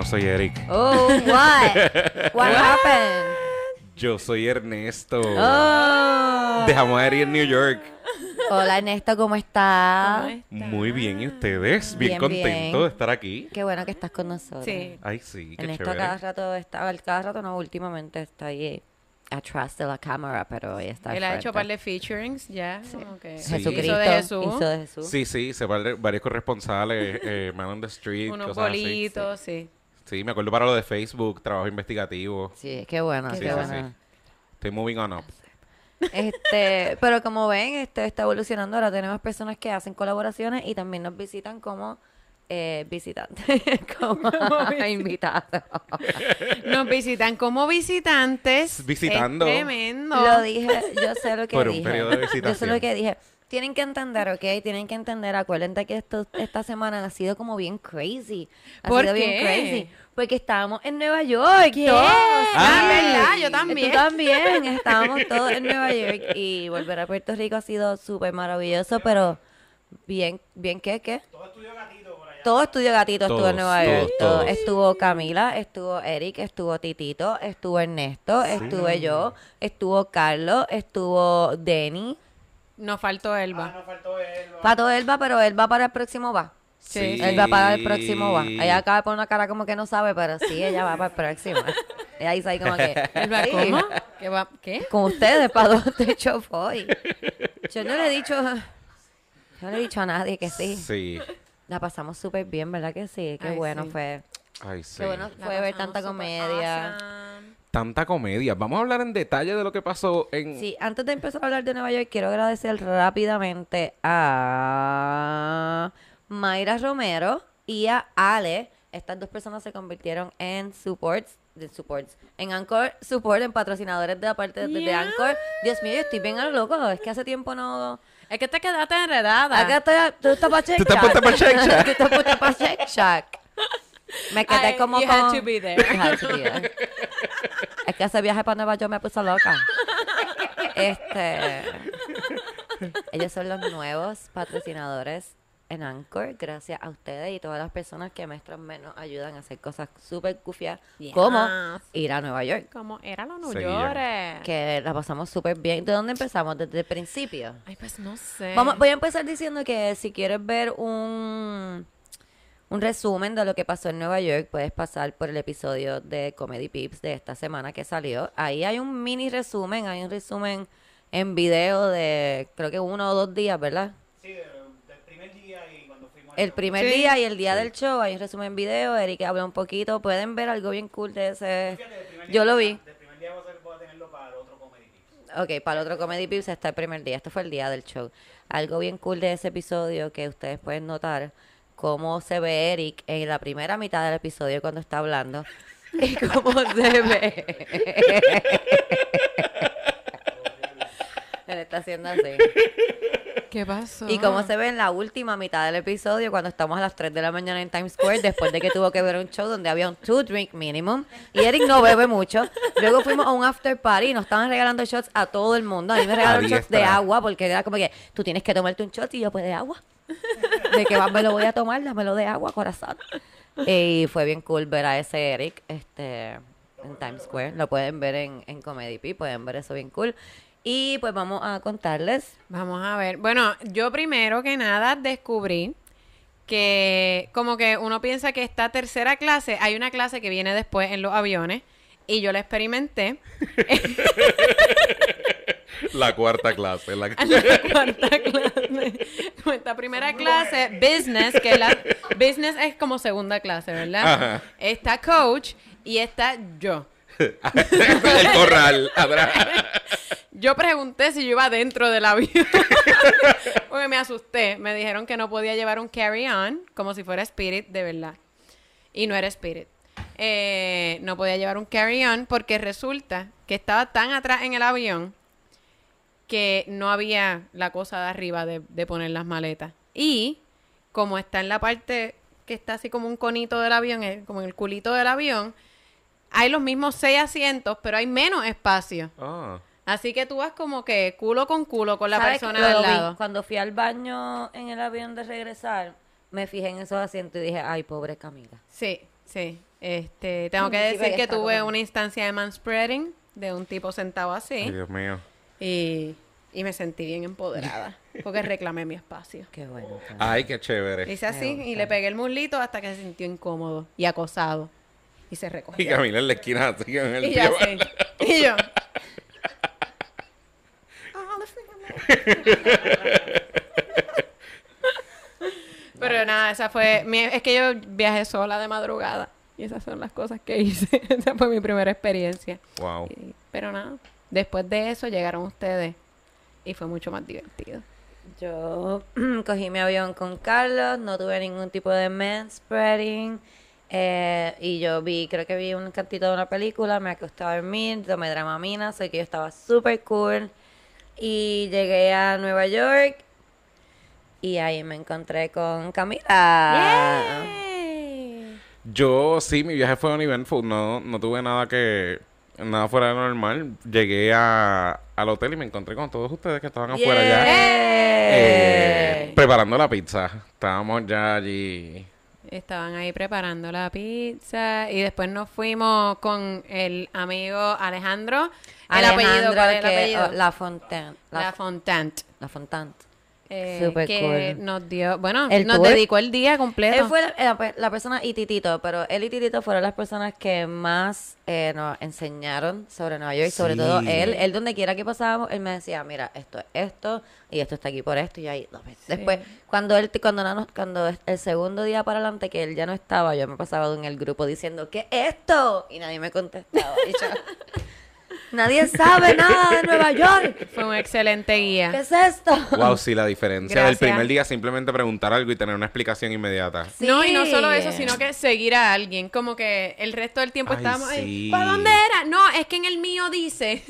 no soy Eric. Oh, what? What happened? Yo soy Ernesto. Oh. Dejamos a Eric en New York. Hola Ernesto, ¿cómo estás? ¿Cómo está? Muy bien, ¿y ustedes? Bien, Bien, contento bien. de estar aquí. Qué bueno que estás con nosotros. Sí. Ay, sí, qué Ernesto chévere. cada rato está, cada rato no, últimamente está ahí atrás de la cámara, pero hoy está Él ha hecho un par de featurings ya. Como que Sí. Jesucristo Hizo de Jesús. hizo de Jesús. Sí, sí, se varios corresponsales, eh, Man on the Street, Unos cosas así. bolitos, sí. Sí, me acuerdo para lo de Facebook, trabajo investigativo. Sí, qué bueno, Sí, qué sí, bueno. sí. Estoy moving on up. Este, pero como ven, este está evolucionando. Ahora tenemos personas que hacen colaboraciones y también nos visitan como eh, visitantes, como invitados. Nos visitan como visitantes. Visitando. Es tremendo. Lo dije, yo sé lo que Por un dije. periodo de yo sé lo que dije. Tienen que entender, ¿ok? Tienen que entender. Acuérdense que esto, esta semana ha sido como bien crazy. Ha ¿Por sido qué? bien crazy. Porque estábamos en Nueva York. ¿Qué? todos, Ah, sí. ¿verdad? Yo Tú también. también. Estábamos todos en Nueva York. Y volver a Puerto Rico ha sido súper maravilloso, pero bien, bien, ¿qué? ¿Qué? Todo Estudio Gatito estuvo Todos, en Nueva todos, York. Todo. todos. Estuvo Camila, estuvo Eric, estuvo Titito, estuvo Ernesto, estuve yo, estuvo Carlos, estuvo Denny. Nos faltó Elba. Pato Elba, pero él va para el próximo va. Sí. Él va para el próximo va. Ella acaba de poner una cara como que no sabe, pero sí, ella va para el próximo. Ella dice ahí como que... Sí. ¿Qué? Va? ¿Qué? Con ustedes, ¿para dónde yo voy? Yo no le he dicho... Yo no le he dicho a nadie que sí. Sí. La pasamos súper bien, ¿verdad que sí? Qué Ay, bueno sí. fue. Ay, sí. Qué bueno La fue ver tanta comedia. awesome. Tanta comedia. Vamos a hablar en detalle de lo que pasó en... Sí, antes de empezar a hablar de Nueva York, quiero agradecer rápidamente a Mayra Romero y a Ale. Estas dos personas se convirtieron en supports, de supports, en Anchor Support, en patrocinadores de la parte de, de Yeah. Anchor. Dios mío, yo estoy bien a lo loco. Es que hace tiempo no... Es que te quedaste enredada. Acá estoy, tú estás para Tú estás puesta Shake Shack. Tú estás puesta pa' Shake Shack. Me quedé I- como you con... had to be there. You had to be there. Es que ese viaje para Nueva York me puso loca. Este... Ellos son los nuevos patrocinadores en Anchor, gracias a ustedes y todas las personas que mes tras mes nos ayudan a hacer cosas súper cufias, Yes. como ir a Nueva York, Como era los New. York. que la pasamos súper bien. ¿De dónde empezamos? Desde el principio. Ay, pues no sé. Vamos, voy a empezar diciendo que si quieres ver un, un resumen de lo que pasó en Nueva York, puedes pasar por el episodio de Comedy Pips de esta semana que salió. Ahí hay un mini resumen, hay un resumen en video de creo que uno o dos días, ¿verdad? Sí, de- del primer día y cuando fuimos El primer Sí. día y el día del show, hay un resumen en video, Eric habla un poquito, pueden ver algo bien cool de ese... Fíjate, Yo día- lo vi. Del primer día voy a, hacer- voy a tenerlo para el otro Comedy Pips. Ok, para el otro Comedy Pips está el primer día. Este fue el día del show. Algo bien cool de ese episodio que ustedes pueden notar cómo se ve Eric en la primera mitad del episodio cuando está hablando y cómo se ve. Él está haciendo así. ¿Qué pasó? Y cómo se ve en la última mitad del episodio cuando estamos a las 3 de la mañana en Times Square después de que tuvo que ver un show donde había un two drink minimum y Eric no bebe mucho. Luego fuimos a un after party y nos estaban regalando shots a todo el mundo. A mí me regalaron shots de agua porque era como que tú tienes que tomarte un shot y yo pues de agua. De que más me lo voy a tomar, dámelo de agua, corazón. Y fue bien cool ver a ese Eric este, en Times Square. Lo pueden ver en, en Comedy P, pueden ver eso bien cool. Y pues vamos a contarles Vamos a ver. Bueno, yo primero que nada descubrí que como que uno piensa que esta tercera clase, hay una clase que viene después en los aviones y yo la experimenté La cuarta clase. La... cuarta clase. Esta primera clase, business, que la business es como segunda clase, ¿verdad? Ajá. Está coach y está yo. el corral. atrás. Yo pregunté si yo iba dentro del avión. Porque me asusté. Me dijeron que no podía llevar un carry-on, como si fuera Spirit, de verdad. Y no era Spirit. Eh, no podía llevar un carry-on porque resulta que estaba tan atrás en el avión que no había la cosa de arriba de, de poner las maletas. Y como está en la parte que está así como un conito del avión, eh, como en el culito del avión, hay los mismos seis asientos, pero hay menos espacio. Ah. Así que tú vas como que culo con culo con la ¿Sabes persona qué? de Lo al vi. lado. Cuando fui al baño en el avión de regresar, me fijé en esos asientos y dije, ay, pobre Camila. Sí, sí. Este, tengo que decir que tuve una instancia de manspreading de un tipo sentado Ay, así Dios mío. y, y me sentí bien empoderada porque reclamé mi espacio. Qué bueno. Ay, qué chévere. Hice así y le pegué el muslito hasta que se sintió incómodo y acosado. Y se Y recogió. Camila en la esquina así con el Y yo. Y yo. Pero nada, esa fue. mi- es que yo viajé sola de madrugada. Y esas son las cosas que hice. esa fue mi primera experiencia. Wow. Y- pero nada, después de eso llegaron ustedes. Y fue mucho más divertido. Yo cogí mi avión con Carlos, no tuve ningún tipo de manspreading. eh, y yo vi, creo que vi un cantito de una película, me acosté a dormir, tomé dramamina, sé que yo estaba súper cool. Y llegué a Nueva York y ahí me encontré con Camila. Yo sí, mi viaje fue uneventful. No, no tuve nada que. Nada fuera de lo normal. Llegué a, al hotel y me encontré con todos ustedes que estaban afuera ya. eh, preparando la pizza. Estábamos ya allí. Estaban ahí preparando la pizza y después nos fuimos con el amigo Alejandro. El apellido, ¿cuál es el que- oh, La Fontaine. La, La, Fontant. La Fontaine. Eh, Súper que cool. nos dio, bueno, El nos tour. dedicó el día completo. Él fue la, la pe- la persona y Titito, pero él y Titito fueron las personas que más eh, nos enseñaron sobre Nueva York, sobre Sí. todo él. Él donde quiera que pasábamos, él me decía, mira, esto es esto y esto está aquí por esto y ahí dos veces. Después, cuando él, cuando, no nos- cuando el segundo día para adelante que él ya no estaba, yo me pasaba en el grupo diciendo, ¿qué es esto? Y nadie me contestaba. Y yo, nadie sabe nada de Nueva York. Fue un excelente ¿Qué guía. es esto? Wow, sí, la diferencia del Gracias. primer día simplemente preguntar algo y tener una explicación inmediata. No, y no solo eso, sino que seguir a alguien. Como que el resto del tiempo Ay, estábamos ahí. sí. ¿Para dónde era? No, es que en el mío dice.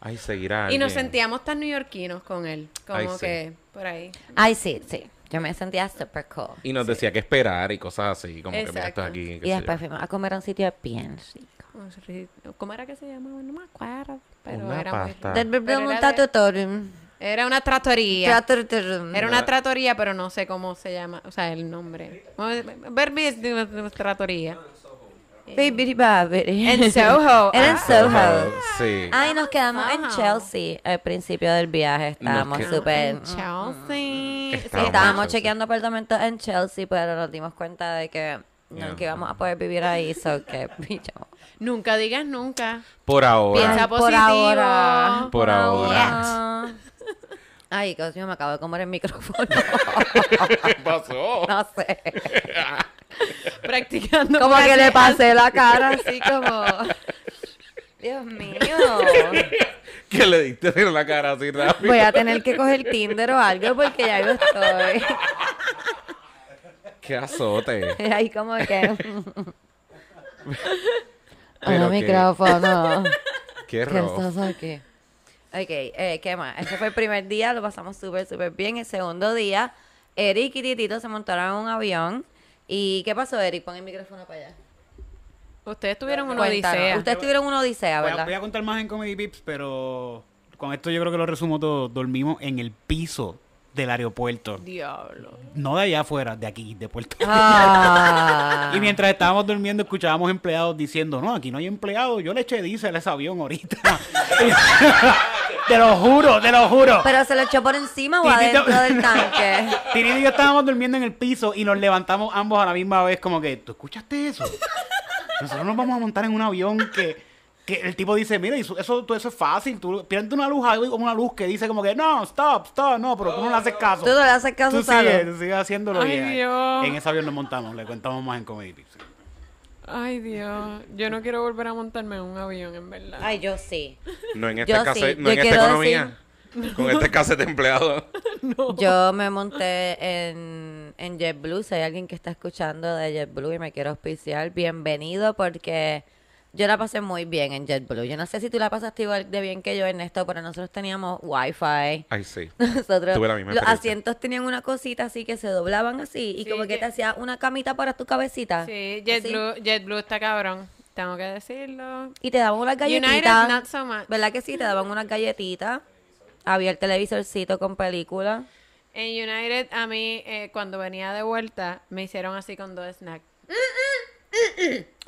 Ay, seguirá. y nos sentíamos tan neoyorquinos con él. Como Ay, sí. que por ahí. Ay, sí, sí. Yo me sentía super cool. Y nos decía que esperar y cosas así, como que mira, Exacto. esto es aquí. Y después fuimos a comer a un sitio bien rico. ¿Cómo era que se llamaba? No me acuerdo. Pero Una era pasta. muy Del Pero era, de- era una trattoria. Trattorio. Era una trattoria, pero no sé cómo se llama. O sea, el nombre. Verbi es de Baby Babidi. En Soho. Era en Ah. Soho. Sí. Ay, nos quedamos en. Chelsea al principio del viaje. Estábamos súper... En Chelsea. Estábamos Estábamos en Chelsea. chequeando apartamentos en Chelsea, pero nos dimos cuenta de que no Yeah. que íbamos a poder vivir ahí, so que. Nunca digas nunca. Por ahora. Piensa positivo. Por ahora. Por ahora. Ay, Dios mío, me acabo de comer el micrófono. ¿Qué pasó? no sé. Practicando. Como que le pasé la cara así como... Dios mío. que le diste en la cara así rápido. Voy a tener que coger Tinder o algo porque ya yo estoy. Qué azote. Ahí como que... Pero qué- micrófono. Qué ¿Qué rojo. estás aquí? Ok, eh, ¿qué más? Ese fue el primer día, lo pasamos súper, súper bien. El segundo día, Eric y Titito se montaron en un avión. ¿Y qué pasó, Eric? Pon el micrófono para allá. Ustedes tuvieron una Cuéntanos. odisea. Ustedes tuvieron una odisea, Voy a, ¿verdad? voy a contar más en Comedy Pips, pero con esto yo creo que lo resumo todo. Dormimos en el piso del aeropuerto. Diablo. No de allá afuera, de aquí, de Puerto Ah. Y mientras estábamos durmiendo, escuchábamos empleados diciendo, no, aquí no hay empleados, yo le eché diésel a ese avión ahorita. te lo juro, te lo juro. ¿Pero se lo echó por encima o adentro del tanque? Trinity y yo estábamos durmiendo en el piso y nos levantamos ambos a la misma vez como que, ¿tú escuchaste eso? Nosotros nos vamos a montar en un avión que, que el tipo dice, mira, eso, eso, es fácil, tú prende una luz ahí, como una luz que dice como que, no, stop, stop, no, pero tú no le haces caso. Tú no le haces caso, Tú sigues, tú sigues haciéndolo Ay, y Dios. en ese avión nos montamos, le contamos más en Comedy Pips. Ay, Dios. Yo no quiero volver a montarme en un avión, en verdad. Ay, yo sí. No en este Yo caso, sí, no en esta economía. Con este caso de empleado. Yo me monté en, en JetBlue. Si hay alguien que está escuchando de JetBlue y me quiere auspiciar, bienvenido porque yo la pasé muy bien en JetBlue. Yo no sé si tú la pasaste igual de bien que yo, Ernesto, pero nosotros teníamos Wi-Fi. Ay, sí. Nosotros, Tuve la misma los asientos tenían una cosita así que se doblaban así y Sí, como que te hacía una camita para tu cabecita. Sí. JetBlue, JetBlue está cabrón. Tengo que decirlo. Y te daban unas United, galletitas. not so much. ¿Verdad que sí? Te daban unas galletitas. Había el televisorcito con película. En United, a mí, eh, cuando venía de vuelta, me hicieron así con dos snacks.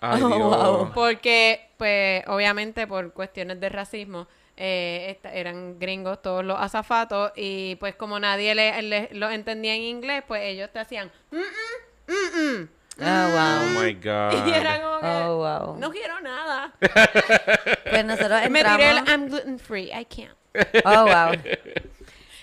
Ay, Oh, Dios. wow. Porque, pues, obviamente por cuestiones de racismo, eh, esta- eran gringos todos los azafatos y pues como nadie le, le- lo entendía en inglés, pues ellos te hacían... "Mm, mm, mm, mm". Oh, Oh wow. my God. Y era como que... Oh, wow. No quiero nada. Pues nosotros Me tiré el entramos... I'm gluten free, I can't. Oh, wow.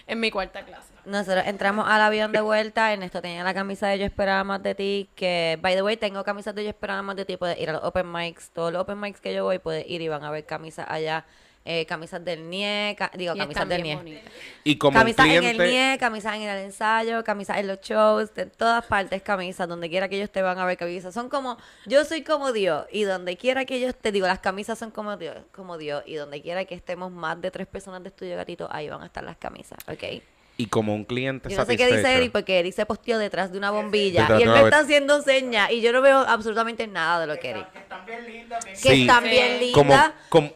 En mi cuarta clase. Nosotros entramos al avión de vuelta. Ernesto tenía la camisa de Yo Esperaba Más de Ti. Que, by the way, tengo camisas de Yo Esperaba Más de Ti. Puedes ir a los open mics. Todos los open mics que yo voy, puedes ir y van a ver camisas allá. Eh, camisas del NIE. ca- digo, Y camisas del NIE. bonitas. Y como Camisas en el. NIE, camisas en el ensayo, camisas en los shows, de todas partes camisas, donde quiera que ellos te van a ver camisas. Son como, yo soy como Dios, y donde quiera que ellos te digo, las camisas son como Dios, como Dios, y donde quiera que estemos más de tres personas de estudio gatito, ahí van a estar las camisas, ¿ok? Y como un cliente Yo no sé qué dice Eric, porque Eric se posteó detrás de una bombilla, Detrás y él me está haciendo señas, y yo no veo absolutamente nada de lo que Eric. Que están bien lindas, Que Sí. están bien lindas. como, como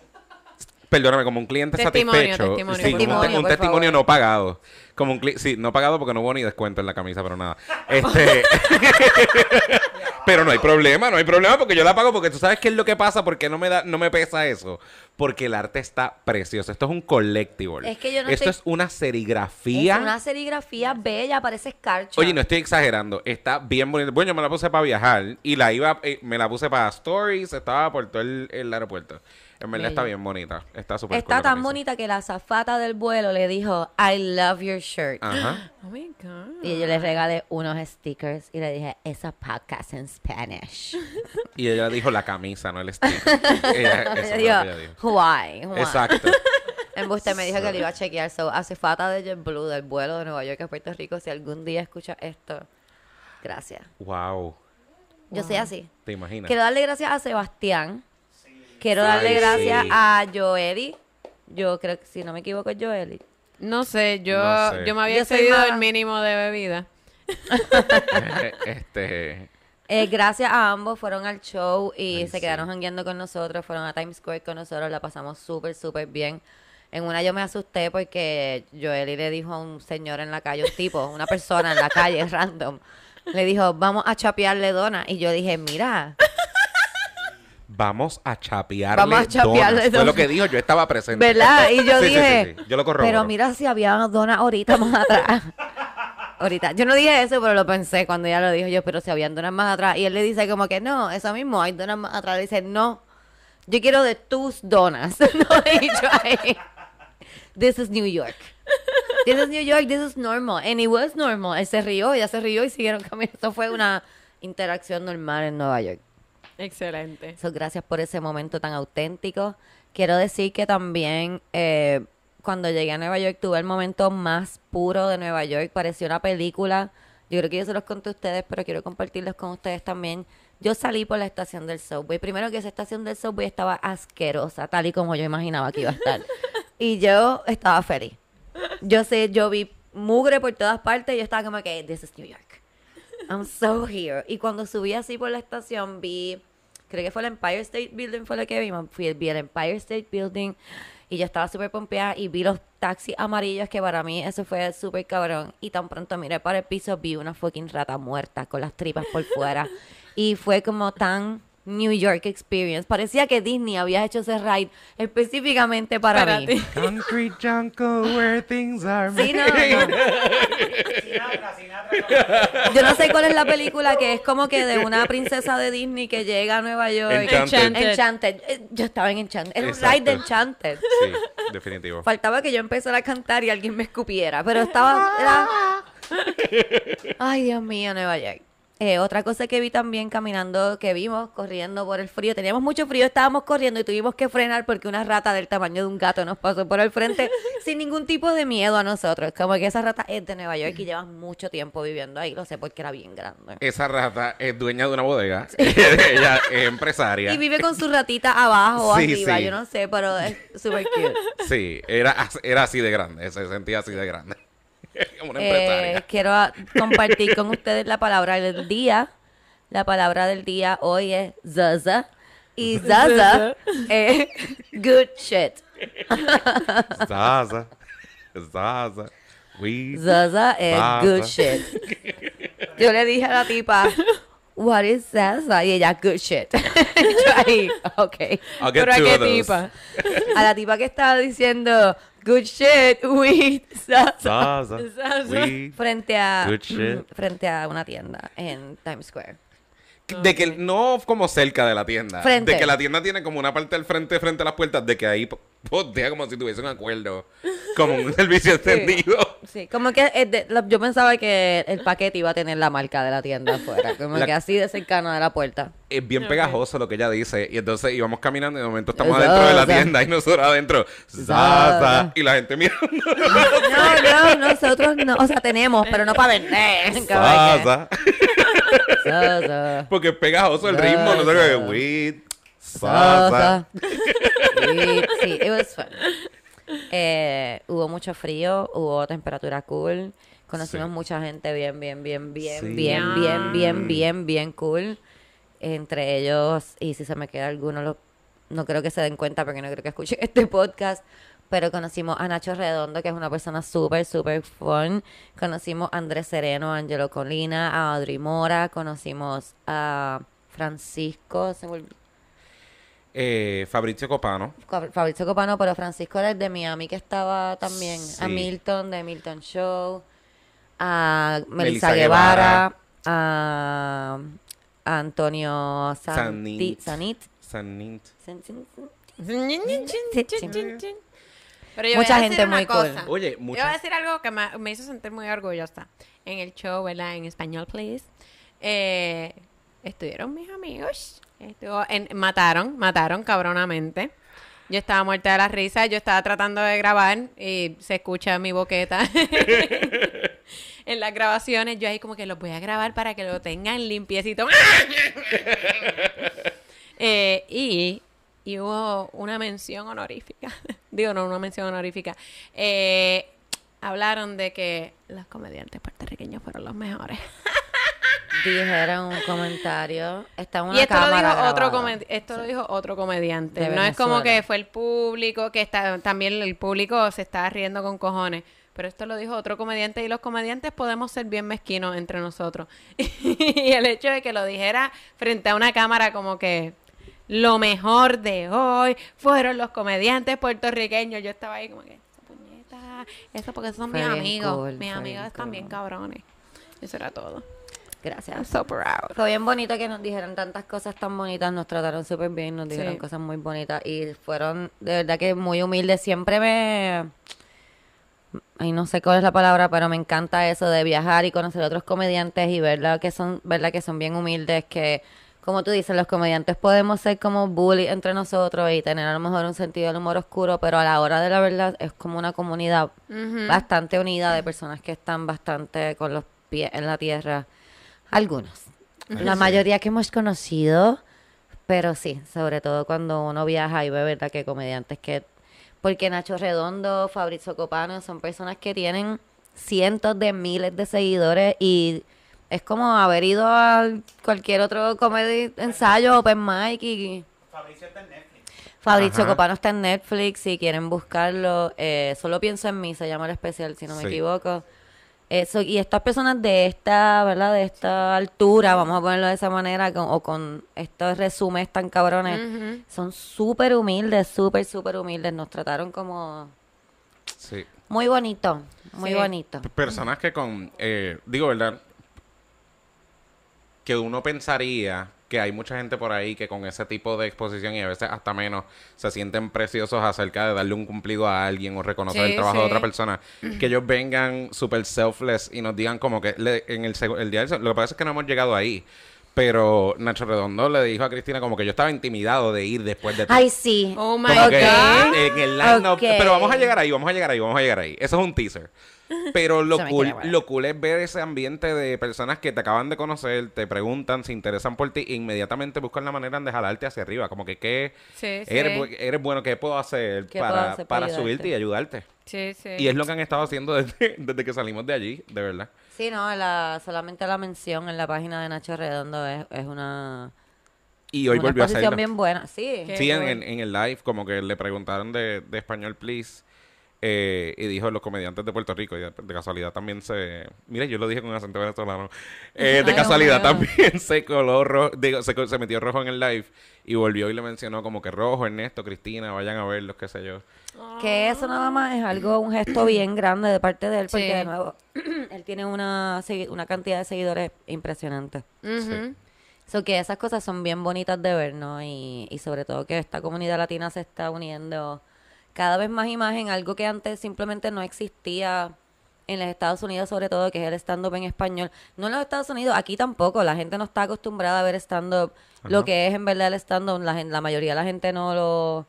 perdóname, como un cliente Testimonio, satisfecho. testimonio, sí, un, testimonio favor. no pagado. Como un cli- sí, no pagado porque no hubo ni descuento en la camisa, pero nada. Este Pero no hay problema, no hay problema porque yo la pago porque tú sabes qué es lo que pasa, porque no me da no me pesa eso, porque el arte está precioso. Esto es un collectible. Es que yo no Esto estoy- es una serigrafía. Es una serigrafía bella, parece escarcha. Oye, no estoy exagerando, está bien bonita. Bueno, yo me la puse para viajar y la iba, eh, me la puse para stories, estaba por todo el, el aeropuerto. En verdad está bien bonita, está súper Está cool tan bonita que la azafata del vuelo le dijo, I love your shirt. Ajá. Oh my God. Y yo le regalé unos stickers y le dije, it's a podcast in Spanish. Y ella dijo la camisa, no el sticker. ella, eso Ella dijo, dijo. why, why? Exacto. Embuste me dijo que le iba a chequear. So, azafata de JetBlue del vuelo de Nueva York a Puerto Rico, si algún día escuchas esto, gracias. Wow. Yo soy así. ¿Te imaginas? Quiero darle gracias a Sebastián. Quiero Ay, darle gracias sí. a Joeli. Yo creo que, si no me equivoco, es Joeli. No sé, yo, No sé. yo me había Yo soy excedido mala. el mínimo de bebida. este. Eh, gracias a ambos, fueron al show y Ay, se sí. quedaron jangueando con nosotros, fueron a Times Square con nosotros, la pasamos súper, súper bien. En una yo me asusté porque Joeli le dijo a un señor en la calle, un tipo, una persona en la calle, random, le dijo, vamos a chapearle dona. Y yo dije, mira, Vamos a chapearle. Vamos a chapearle donas. Fue lo donas. que dijo, yo estaba presente. ¿verdad? Y yo Sí, dije, sí, sí. Yo lo pero mira si había dona ahorita más atrás. Ahorita, yo no dije eso, pero lo pensé cuando ella lo dijo yo, pero si habían donas más atrás. Y él le dice como que no, eso mismo, hay donas más atrás. Le dice, no, yo quiero de tus donas. no he dicho ahí. This is New York. This is New York, this is normal. And it was normal. Él se rió, ella se rió y siguieron caminando. Eso fue una interacción normal en Nueva York. Excelente. So, gracias por ese momento tan auténtico. Quiero decir que también eh, cuando llegué a Nueva York tuve el momento más puro de Nueva York. Pareció una película. Yo creo que yo se los conté a ustedes, pero quiero compartirlos con ustedes también. Yo salí por la estación del subway. Primero que esa estación del subway estaba asquerosa, tal y como yo imaginaba que iba a estar. y yo estaba feliz. Yo sé, yo vi mugre por todas partes y yo estaba como que, this is New York. I'm so here. Y cuando subí así por la estación, vi, creo que fue el Empire State Building, fue lo que vimos. Fui, vi el Empire State Building y yo estaba súper pompeada y vi los taxis amarillos, que para mí eso fue súper cabrón. Y tan pronto miré para el piso, vi una fucking rata muerta con las tripas por fuera. y fue como tan New York experience. Parecía que Disney había hecho ese ride específicamente para Para mí. ti. Concrete jungle where things are Sí, no, made. no. Sinatra, Sinatra. Yo no sé cuál es la película que es como que de una princesa de Disney que llega a Nueva York. Enchanted. Enchanted. Eh, Yo estaba en Enchanted. Era un Exacto. ride de Enchanted. Sí, definitivo. Faltaba que yo empezara a cantar y alguien me escupiera, pero estaba... era- Ay, Dios mío, Nueva York. Eh, otra cosa que vi también caminando, que vimos corriendo por el frío, teníamos mucho frío, estábamos corriendo y tuvimos que frenar porque una rata del tamaño de un gato nos pasó por el frente sin ningún tipo de miedo a nosotros. Como que esa rata es de Nueva York y lleva mucho tiempo viviendo ahí, lo sé porque era bien grande. Esa rata es dueña de una bodega. Ella es empresaria. Y vive con su ratita abajo o Sí, arriba, sí. yo no sé, pero es súper cute. Sí, era, era así de grande. Se sentía así de grande. Como una Eh, quiero compartir con ustedes la palabra del día. La palabra del día hoy es Zaza. Y Zaza es good shit. Zaza. Zaza. We. Zaza es Zaza. good shit. Yo le dije a la tipa, what is salsa? Y ella, good shit. Yo ahí, ok. I'll get Pero a qué of those. tipa. A la tipa que estaba diciendo, good shit with salsa. Salsa. Salsa. We- Frente a, Good shit. frente a una tienda en Times Square. De que no como cerca de la tienda. Frente. De que la tienda tiene como una parte al frente, frente a las puertas, de que ahí po- postea como si tuviese un acuerdo. Como un servicio extendido. Sí, como que de- lo- yo pensaba que el paquete iba a tener la marca de la tienda afuera, como La- que así de cercano de la puerta. Es bien Ok. pegajoso lo que ella dice. Y entonces íbamos caminando y de momento estamos Zaza. adentro de la tienda y nosotros adentro. Zaza. Y la gente mirando. No, no, nosotros no, o sea, tenemos, pero no para vender. Zaza. Zaza. Porque es pegajoso el ritmo. Nosotros que weed. Zaza. Sí, it was fun. Eh, hubo mucho frío, hubo temperatura cool. Conocimos Sí. mucha gente bien, bien, bien, bien, Sí. bien, bien, bien, bien, bien cool. Entre ellos, y si se me queda alguno, lo- no creo que se den cuenta porque no creo que escuchen este podcast. Pero conocimos a Nacho Redondo, que es una persona súper, súper fun. Conocimos a Andrés Sereno, a Angelo Colina, a Audrey Mora. Conocimos a Francisco, se me olvidó Eh, Fabrizio Copano. Fab- Fabrizio Copano, pero Francisco era el de Miami que estaba también. A. Milton de Milton Show. A Melissa Melissa Guevara. A, a Antonio Santi, Sanit. Sanit. Pero yo Mucha voy a gente decir una muy cool. cosa. Oye, Yo voy mucha- a decir algo que me, me hizo sentir muy orgullosa. En el show, ¿verdad? En español, please. Eh, estuvieron mis amigos. Estuvo en- mataron, mataron cabronamente. Yo estaba muerta de la risa. Yo estaba tratando de grabar y se escucha mi boqueta en las grabaciones. Yo ahí como que los voy a grabar para que lo tengan limpiecito. Eh, y, y hubo una mención honorífica. Digo, no, una mención honorífica. Eh, hablaron de que los comediantes puertorriqueños fueron los mejores. Dijeron un comentario. Está una y esto lo dijo otro esto lo dijo otro comediante. De no es como que fue el público, que está, también el público se está riendo con cojones. Pero esto lo dijo otro comediante y los comediantes podemos ser bien mezquinos entre nosotros. y el hecho de que lo dijera frente a una cámara como que lo mejor de hoy fueron los comediantes puertorriqueños. Yo estaba ahí como que, esa puñeta, eso porque son Fue mis amigos. cool, mis amigos están bien cabrones. Eso era todo. I'm Gracias. so proud. Fue bien bonito que nos dijeran tantas cosas tan bonitas, nos trataron súper bien, nos dijeron Sí. cosas muy bonitas y fueron de verdad que muy humildes. Siempre me... Ay, no sé cuál es la palabra, pero me encanta eso de viajar y conocer otros comediantes y verdad que son, verdad que son bien humildes, que como tú dices, los comediantes podemos ser como bully entre nosotros y tener a lo mejor un sentido del humor oscuro, pero a la hora de la verdad es como una comunidad bastante unida de personas que están bastante con los pies en la tierra. Algunos. La mayoría que hemos conocido, pero sí, sobre todo cuando uno viaja y ve, ¿verdad? Que comediantes que... Porque Nacho Redondo, Fabrizio Copano son personas que tienen cientos de miles de seguidores y es como haber ido a cualquier otro comedy ensayo, open mic y... Fabricio está en Netflix. Fabrizio Ajá. Copano está en Netflix, si quieren buscarlo. eh, Solo pienso en mí, se llama el especial, si no me Sí. equivoco. Eso, y estas personas de esta, ¿verdad? De esta altura, vamos a ponerlo de esa manera, con- o con estos resúmenes tan cabrones, son súper humildes, súper, súper humildes. Nos trataron como Sí. muy bonito, muy Sí. bonito. Personas que con, eh, digo, ¿verdad? Que uno pensaría que hay mucha gente por ahí que con ese tipo de exposición y a veces hasta menos se sienten preciosos acerca de darle un cumplido a alguien o reconocer Sí, el trabajo de otra persona. Que ellos vengan super selfless y nos digan como que le- en el, el día del... Lo que pasa es que no hemos llegado ahí. Pero Nacho Redondo le dijo a Cristina como que yo estaba intimidado de ir después de ti. Ay, sí. Oh my Como que God. en el line-up- Ok. Pero vamos a llegar ahí, vamos a llegar ahí, vamos a llegar ahí. Eso es un teaser. Pero lo cool, lo cool es ver ese ambiente de personas que te acaban de conocer, te preguntan, se interesan por ti e inmediatamente buscan la manera de jalarte hacia arriba. Como que, ¿qué? Sí. Eres, bu- eres bueno, ¿qué puedo hacer ¿Qué para, puedo hacer para para subirte y ayudarte? Sí, sí. Y es lo que han estado haciendo desde, desde que salimos de allí, de verdad. Sí, no, la, solamente la mención en la página de Nacho Redondo es, es una, Y hoy una volvió a hacerlo. bien buena. Sí. Qué Sí, en, cool. en- en el live, como que le preguntaron de, de español, please. eh, y dijo los comediantes de Puerto Rico, y de, de casualidad también se... Mira, yo lo dije con acento venezolano. Eh, de Ay, casualidad también se coló rojo, digo, se, co- se metió rojo en el live y volvió y le mencionó como que rojo, Ernesto, Cristina, vayan a verlos, qué sé yo. Que eso nada más es algo, un gesto bien grande de parte de él, porque Sí. de nuevo, él tiene una, segui- una cantidad de seguidores impresionante. Ujú. So que esas cosas son bien bonitas de ver, ¿no? Y, y sobre todo que esta comunidad latina se está uniendo cada vez más y más en algo que antes simplemente no existía en los Estados Unidos, sobre todo, que es el stand-up en español. No en los Estados Unidos, aquí tampoco. La gente no está acostumbrada a ver stand-up. Lo que es en verdad el stand-up, la, gen- la mayoría de la gente no lo,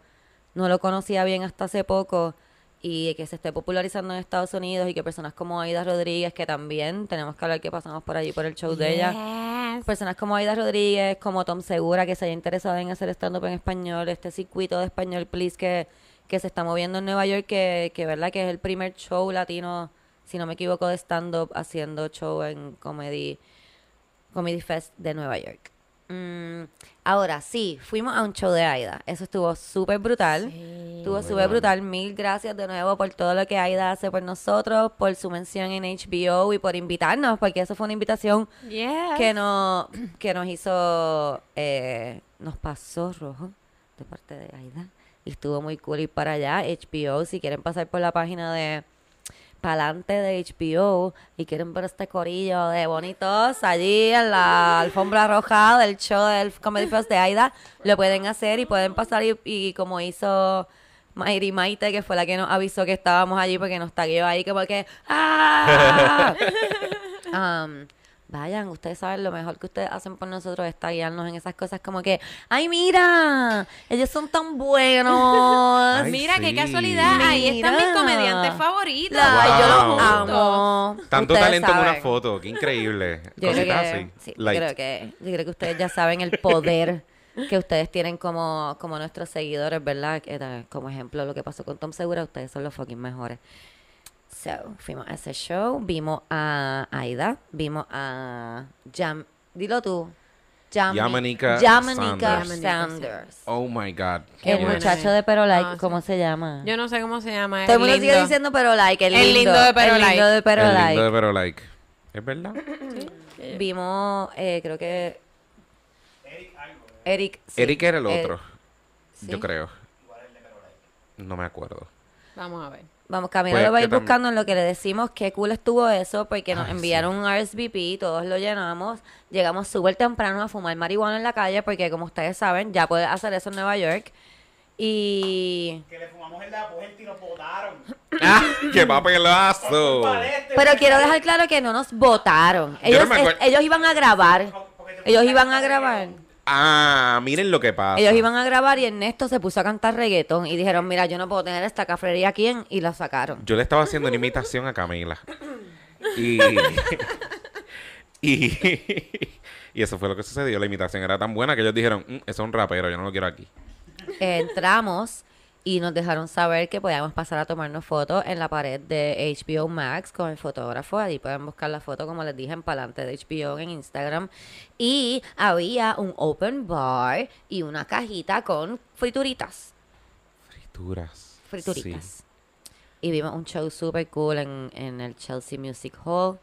no lo conocía bien hasta hace poco. Y que se esté popularizando en Estados Unidos y que personas como Aida Rodríguez, que también tenemos que hablar que pasamos por allí por el show de ella personas como Aida Rodríguez, como Tom Segura, que se haya interesado en hacer stand-up en español, este circuito de español, please, que, que se está moviendo en Nueva York, que, que verdad que es el primer show latino, si no me equivoco, de stand-up haciendo show en Comedy, Comedy Fest de Nueva York. Mm, ahora, sí, fuimos a un show de Aida. Eso estuvo súper brutal. Estuvo súper brutal. Mil gracias de nuevo por todo lo que Aida hace por nosotros, por su mención en HBO y por invitarnos, porque eso fue una invitación Yes. que no que nos hizo eh, nos pasó rojo de parte de Aida y estuvo muy cool ir para allá HBO si quieren pasar por la página de Palante de HBO y quieren ver este corillo de bonitos allí en la alfombra roja del show del Comedy Fest de Aida lo pueden hacer y pueden pasar y, y como hizo Mayri Maite que fue la que nos avisó que estábamos allí porque nos tagueó ahí como que ¡Ah! Um, vayan, ustedes saben lo mejor que ustedes hacen por nosotros es guiarnos en esas cosas como que, ay mira, ellos son tan buenos. Ay, Mira, qué casualidad. Ahí están mis Mira. comediantes favoritos. La- Wow. Yo los amo. Tanto Ustedes talento en una saben. foto, qué increíble. Yo creo, que, así. sí, yo creo que yo creo que ustedes ya saben el poder que ustedes tienen como, como nuestros seguidores, ¿verdad? Que, como ejemplo, lo que pasó con Tom Segura, ustedes son los fucking mejores. So, fuimos a ese show, vimos a Aida, vimos a Jam, dilo tú, Jam- Yamanika Yamanika Sanders. Sanders. Oh my God. Qué El muchacho de Pero Like, Ah, sí. ¿cómo se llama? Yo no sé cómo se llama. Todo el mundo sigue lindo. diciendo Pero Like, el El lindo, lindo de Pero el Like. lindo de Pero El lindo de Pero Like. ¿Es verdad? Vimos, eh, creo que... Eric. sí. Eric era el Eh, otro. sí. Yo creo. No me acuerdo. Vamos a ver. Vamos, Camila Pues lo va a ir buscando en lo que le decimos qué cool estuvo eso, porque nos Ay, enviaron un RSVP, todos lo llenamos, llegamos súper temprano a fumar marihuana en la calle, porque como ustedes saben, ya puedes hacer eso en Nueva York. Y... Que le fumamos en la puerta y nos botaron. ¡Ah! ¡Qué papelazo! Pero quiero dejar claro que no nos votaron. No Ellos, ellos iban a grabar. Ellos iban a grabar. Ah, miren lo que pasa. Ellos iban a grabar y Ernesto se puso a cantar reggaetón y dijeron, mira, yo no puedo tener esta cafrería aquí en... y la sacaron. Yo le estaba haciendo una imitación a Camila. Y. y. y eso fue lo que sucedió. La imitación era tan buena que ellos dijeron: "Mm, Eso es un rapero, yo no lo quiero aquí. entramos y nos dejaron saber que podíamos pasar a tomarnos fotos en la pared de HBO Max con el fotógrafo. Allí pueden buscar la foto, como les dije, en palante de HBO en Instagram. Y había un open bar y una cajita con frituritas. Frituras. Frituritas. Sí. Y vimos un show super cool en, en el Chelsea Music Hall.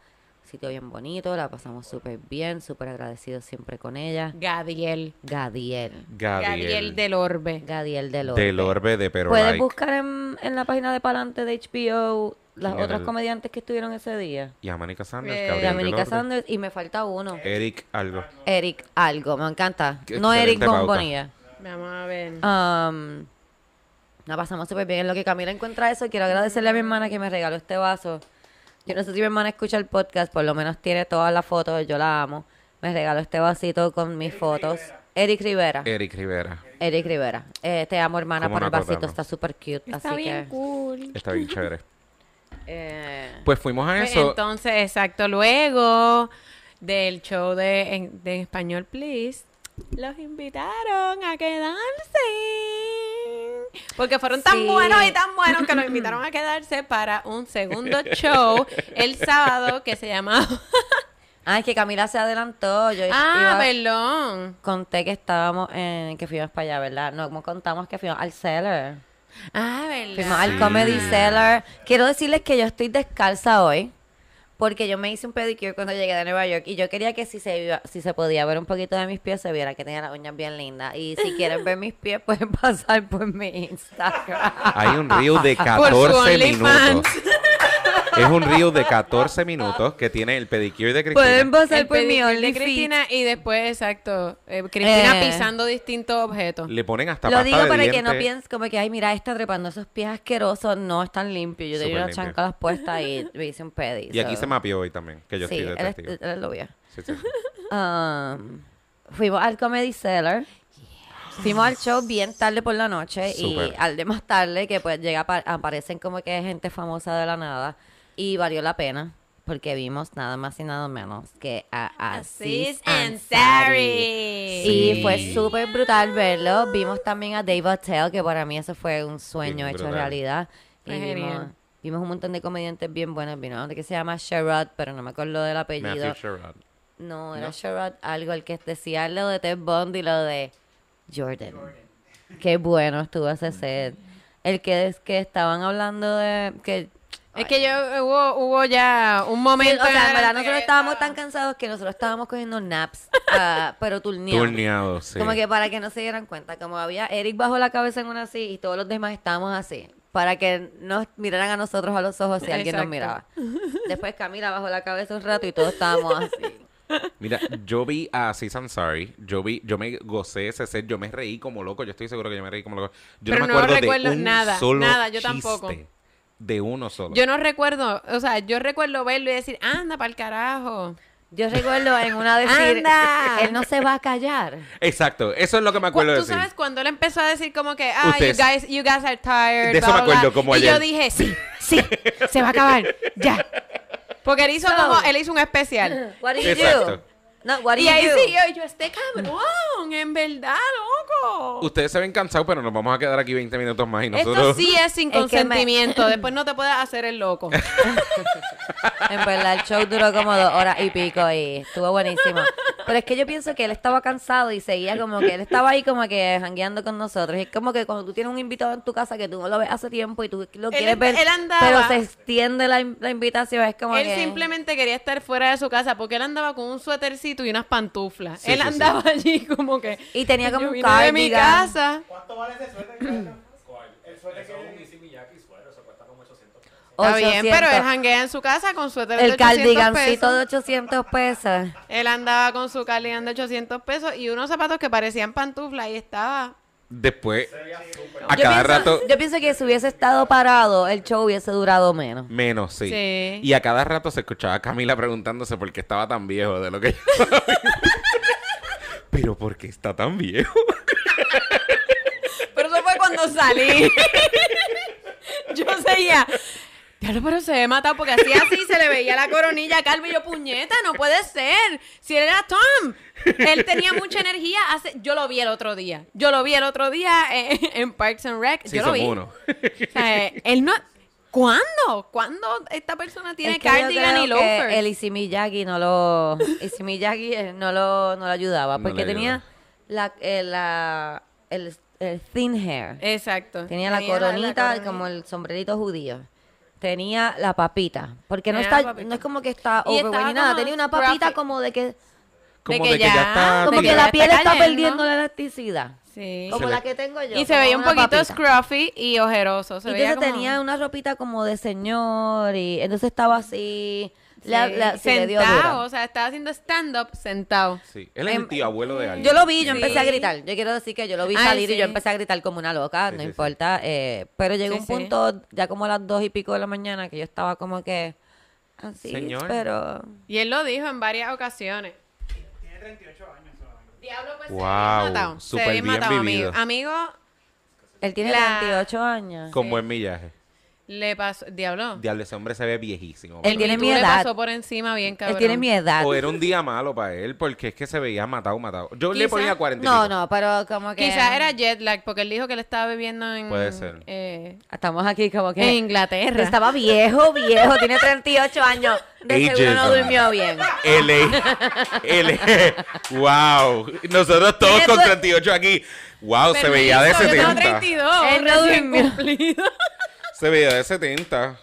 Sitio bien bonito, la pasamos súper bien, súper agradecidos siempre con ella. Gadiel. Gadiel. Gabriel. Gadiel del Orbe. Gadiel del Orbe. Del orbe de Pero Puedes Like. buscar en, en la página de Palante de HBO las ¿Quién era otras el- comediantes que estuvieron ese día. Y Amanica Sanders. Eh, De del Dominica Orbe, Sanders y me falta uno. Eric algo. Eric algo, me encanta. Qué no Eric. Bombonilla. Vamos a ver. Um, la pasamos súper bien. En lo que Camila encuentra eso, quiero agradecerle a mi hermana que me regaló este vaso. Yo no sé si mi hermana escucha el podcast, por lo menos tiene todas las fotos, yo la amo. Me regaló este vasito con mis fotos. Eric Rivera. Eric Rivera. Eric Rivera. Eh, te amo, hermana, ¿Cómo por no el vasito. Está súper cute. Está así bien que, cool. Está bien chévere. eh, Pues fuimos a Pues eso. entonces, exacto, luego del show de, en, de Español Please, los invitaron a quedarse. Porque fueron tan Sí. buenos y tan buenos que los invitaron a quedarse para un segundo show el sábado que se llamaba... Ah, es que Camila se adelantó. Yo ah, iba- perdón. conté que estábamos en, que fuimos para allá, ¿verdad? No, como contamos que fuimos al cellar. Ah, ¿verdad? Fuimos al Sí. Comedy Cellar. Quiero decirles que yo estoy descalza hoy. Porque yo me hice un pedicure cuando llegué de Nueva York y yo quería que si se, iba- si se podía ver un poquito de mis pies, se viera que tenía las uñas bien lindas. Y si quieren ver mis pies, pueden pasar por mi Instagram. Hay un reel de Por su 14 OnlyFans. minutos. Es un reel de 14 minutos que tiene el pedicure de Cristina. Pueden pasar El por mi pedicure de. Cristina y después, exacto, eh, Cristina Eh. pisando distintos objetos. Le ponen hasta Lo pasta digo de para que no dientes. pienses como que, ay, mira, está trepando esos pies asquerosos, no están limpios. Yo tenía Súper unas limpio. chanclas puestas y me hice un pedi. Y aquí so- se mapeó hoy también, que yo Sí, estoy de él es, testigo. él lo vio. Sí, sí. Um, fuimos al Comedy Cellar. Fuimos al show bien tarde por la noche y al de más tarde que pues llega apa- aparecen como que gente famosa de la nada y valió la pena porque vimos nada más y nada menos que a Aziz Ansari. Y Sí. fue súper brutal verlo. Vimos también a Dave Attell, que para mí eso fue un sueño Bien hecho brutal. realidad. Y vimos, genial. vimos un montón de comediantes bien buenos. Vino uno que se llama Sherrod, pero no me acuerdo del apellido. Matthew Sherrod. No, era ¿No? Sherrod algo, el que decía lo de Ted Bundy y lo de Jordan. Qué bueno estuvo ese set. El que es que estaban hablando de que Es que yo hubo, hubo ya un momento. Sí, o sea, en verdad nosotros estábamos tan cansados que nosotros estábamos cogiendo naps, ah, pero turneados. Turneado, sí. Como que para que no se dieran cuenta, como había Eric bajo la cabeza en una así y todos los demás estábamos así, para que nos miraran a nosotros a los ojos si alguien nos miraba. Después Camila bajó la cabeza un rato y todos estábamos así. Mira, yo vi a Aziz Ansari, yo vi, yo me gocé ese set, yo me reí como loco, yo estoy seguro que yo me reí como loco. Yo Pero no me no acuerdo recuerdo de un nada, solo nada, yo tampoco. De uno solo. Yo no recuerdo, o sea, yo recuerdo verlo y decir, anda para el carajo. Yo recuerdo en una decir, Anda. él no se va a callar. Exacto, eso es lo que me acuerdo de Tú decir. sabes cuando él empezó a decir como que, ah, you guys, you guys are tired. De eso bla, me acuerdo, bla. como y ayer. yo dije, sí, sí, se va a acabar, ya. Porque él hizo So- como, él hizo un especial. What do you Exacto. do? No, what do Y you ahí do? siguió y yo, este cabrón, en verdad, loco. Ustedes se ven cansados, pero nos vamos a quedar aquí 20 minutos más y Esto nosotros... sí es sin Es que me- consentimiento. Después no te puedes hacer el loco. En verdad, el show duró como dos horas y pico y estuvo buenísimo. Pero es que yo pienso que él estaba cansado y seguía como que él estaba ahí como que jangueando con nosotros. Y es como que cuando tú tienes un invitado en tu casa que tú no lo ves hace tiempo y tú lo quieres Él- ver, él andaba- pero se extiende la, in- la invitación. Es como él que... simplemente quería estar fuera de su casa porque él andaba con un suétercito y unas pantuflas. Sí, él sí, sí. andaba allí como que. Y tenía como un vine de mi cardigan. casa. ¿Cuánto vale ese suéter? El suéter que... Está bien, 800. pero él janguea en su casa con suéter de El 800 cardigancito de pesos. 800 pesos. Él andaba con su cardigan de 800 pesos y unos zapatos que parecían pantuflas y estaba. Después, a Yo cada pienso, rato... yo pienso que si hubiese estado parado, el show hubiese durado menos. Menos, sí. Sí. Y a cada rato se escuchaba a Camila preguntándose por qué estaba tan viejo de lo que yo. Pero ¿por qué está tan viejo? Pero eso fue cuando salí. yo seguía. Diablo, pero se ve matado porque así así se le veía la coronilla calva y yo, puñeta, no puede ser. Si él era Tom. Él tenía mucha energía. Hace... Yo lo vi el otro día. Yo lo vi el otro día en, en Parks and Rec. Sí, yo lo son vi. uno. O sea, eh, él no... ¿Cuándo? ¿Cuándo esta persona tiene Es que cardigan y loafers? El Issey Miyagi no lo, Issey Miyagi eh, no lo, no lo ayudaba porque tenía la, eh, la el, el thin hair. Exacto. Tenía la coronita como el sombrerito judío. Tenía la papita, porque no está, papita. no es como que está overweight estaba ni nada. Tenía una papita como de que, Como que de que ya, está... como que la piel está perdiendo la elasticidad, Sí. como Se la que tengo yo. Y se veía un poquito papita. scruffy y ojeroso. Se Y veía entonces como... tenía una ropita como de señor y entonces estaba así, la, Sí, la- sí, le dio sentado, dura. o sea, estaba haciendo stand-up sentado. Sí, él es el Em, tío abuelo de alguien. Yo lo vi, yo Sí. empecé a gritar. Yo quiero decir que yo lo vi Ay, salir y yo empecé a gritar como una loca, Sí, no sí, sí. importa. eh, pero llegó Sí, un sí. punto, ya como a las dos y pico de la mañana, que yo estaba como que así, Señor. pero... Y él lo dijo en varias ocasiones. Tiene 38 años solamente. Diablo, pues Wow, se ve bien matado. Se súper ve bien bien matado, vivido. amigo. Amigo, Él tiene La- 28 años. Con buen millaje. Le pasó, diablo. Diablo, ese hombre se ve viejísimo. Él tiene mi le edad. pasó por encima bien cabrón. Él tiene mi edad. O era un día malo para él, porque es que se veía matado, matado. Yo le ponía 40 y No, no, pero como que... Quizás era jet lag, porque él dijo que él estaba viviendo en... Puede ser. eh, Estamos aquí como que... en Inglaterra. Estaba viejo, viejo, tiene 38 años. De seguro no durmió bien. L. L. wow. Nosotros todos con tu- 38 aquí. Wow, se veía de Permiso, Yo tengo 70. 32, Él no durmió. cumplido. Se veía de 70.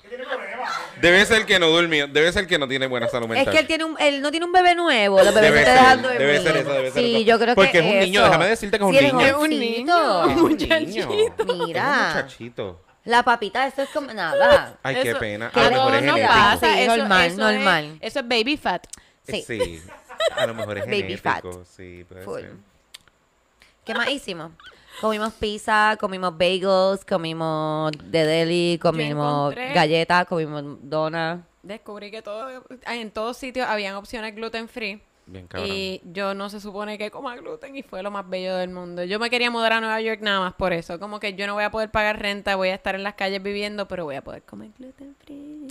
Debe ser que no durmió. Debe ser que no tiene buena salud Es mental. que él tiene un, él no tiene un bebé nuevo, los bebés Debe no te dejan dormir. debe ser eso, debe ser Sí, eso. yo creo Porque que es un niño, eso. déjame decirte que es un Sí, niño. Es un niño. Es un muchachito. Es un Mira. muchachito. La papita, eso es como nada. Ay, qué Eso- pena. A lo mejor es no genético. pasa. Sí, eso, normal, eso normal. Es, eso es baby fat. Sí. Sí. A lo mejor es Baby genético. fat. Sí, puede Full. ser. ¿Qué más hicimos? Comimos pizza, comimos bagels, comimos de deli, comimos encontré- galletas, comimos donas. Descubrí que todo, en todos sitios habían opciones gluten free. Bien cabrón. Y yo no se supone que coma gluten y fue lo más bello del mundo. Yo me quería mudar a Nueva York nada más por eso. Como que yo no voy a poder pagar renta, voy a estar en las calles viviendo, pero voy a poder comer gluten free.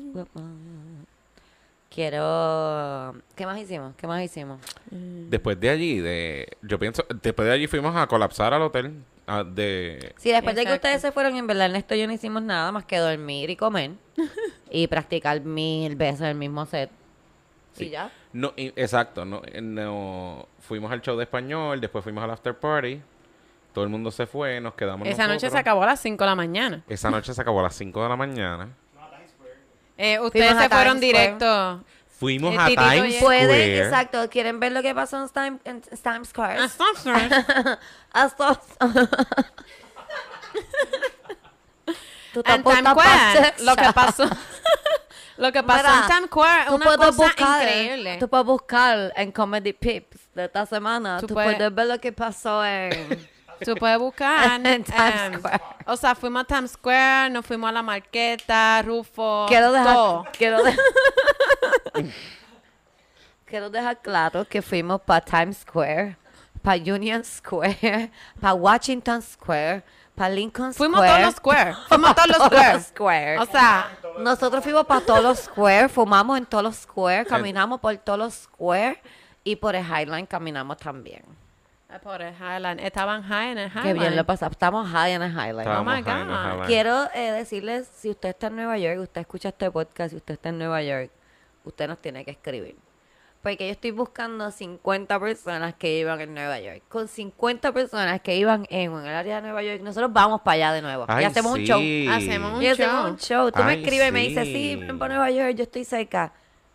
Quiero... ¿Qué más hicimos? ¿Qué más hicimos? Después de allí, de, yo pienso, después de allí fuimos a colapsar al hotel. Ah, de, Sí, después de que ustedes se fueron, en verdad, Ernesto y yo no hicimos nada más que dormir y comer. y practicar mil veces el mismo set. Sí. Y ya. no, y- exacto, no, eh, no, fuimos al show de español, después fuimos al after party. Todo el mundo se fue, nos quedamos Esa noche nosotros. se acabó a las 5 de la mañana. Esa noche se acabó a las 5 de la mañana. Eh, ustedes Fuimos a se fueron Times Square. directo. Fuimos a Times y- Pueden, Square. exacto. ¿Quieren ver lo que pasó en Times, en Times Square? Ah, stop, stop. Hasta... Tú te En Times Square, lo que pasó, lo que pasó Mira, en Times Square es Tú una puedes cosa buscar, increíble. Tú puedes buscar en Comedy Pips de esta semana. Tú Tú, puedes- puedes ver lo que pasó en... Tú puedes buscar. En Times em, Square. O sea, fuimos a Times Square, nos fuimos a la Marqueta, Rufo. quiero dejar todo. quiero, de- quiero dejar claro que fuimos para Times Square, para Union Square, para Washington Square, para Lincoln Square. Fuimos a todos los square. Fuimos a todos los square. O sea, Nosotros fuimos para todos los square, fumamos en todos los square, caminamos por todos los square y por el Highline caminamos también. Por el Highland. Estaban high en el Highland. Qué bien lo pasamos. Estamos high en el. Estábamos Oh my high en God. el. Quiero eh, decirles, si usted está en Nueva York, usted escucha este podcast y usted está en Nueva York, usted nos tiene que escribir. Porque yo estoy buscando 50 personas que iban en Nueva York. Con 50 personas que iban en el área de Nueva York, nosotros vamos para allá de nuevo. Ay, y hacemos un show. Hacemos un Y hacemos show. un show. Tú me escribes y me dices, sí. sí, ven para Nueva York, yo estoy cerca.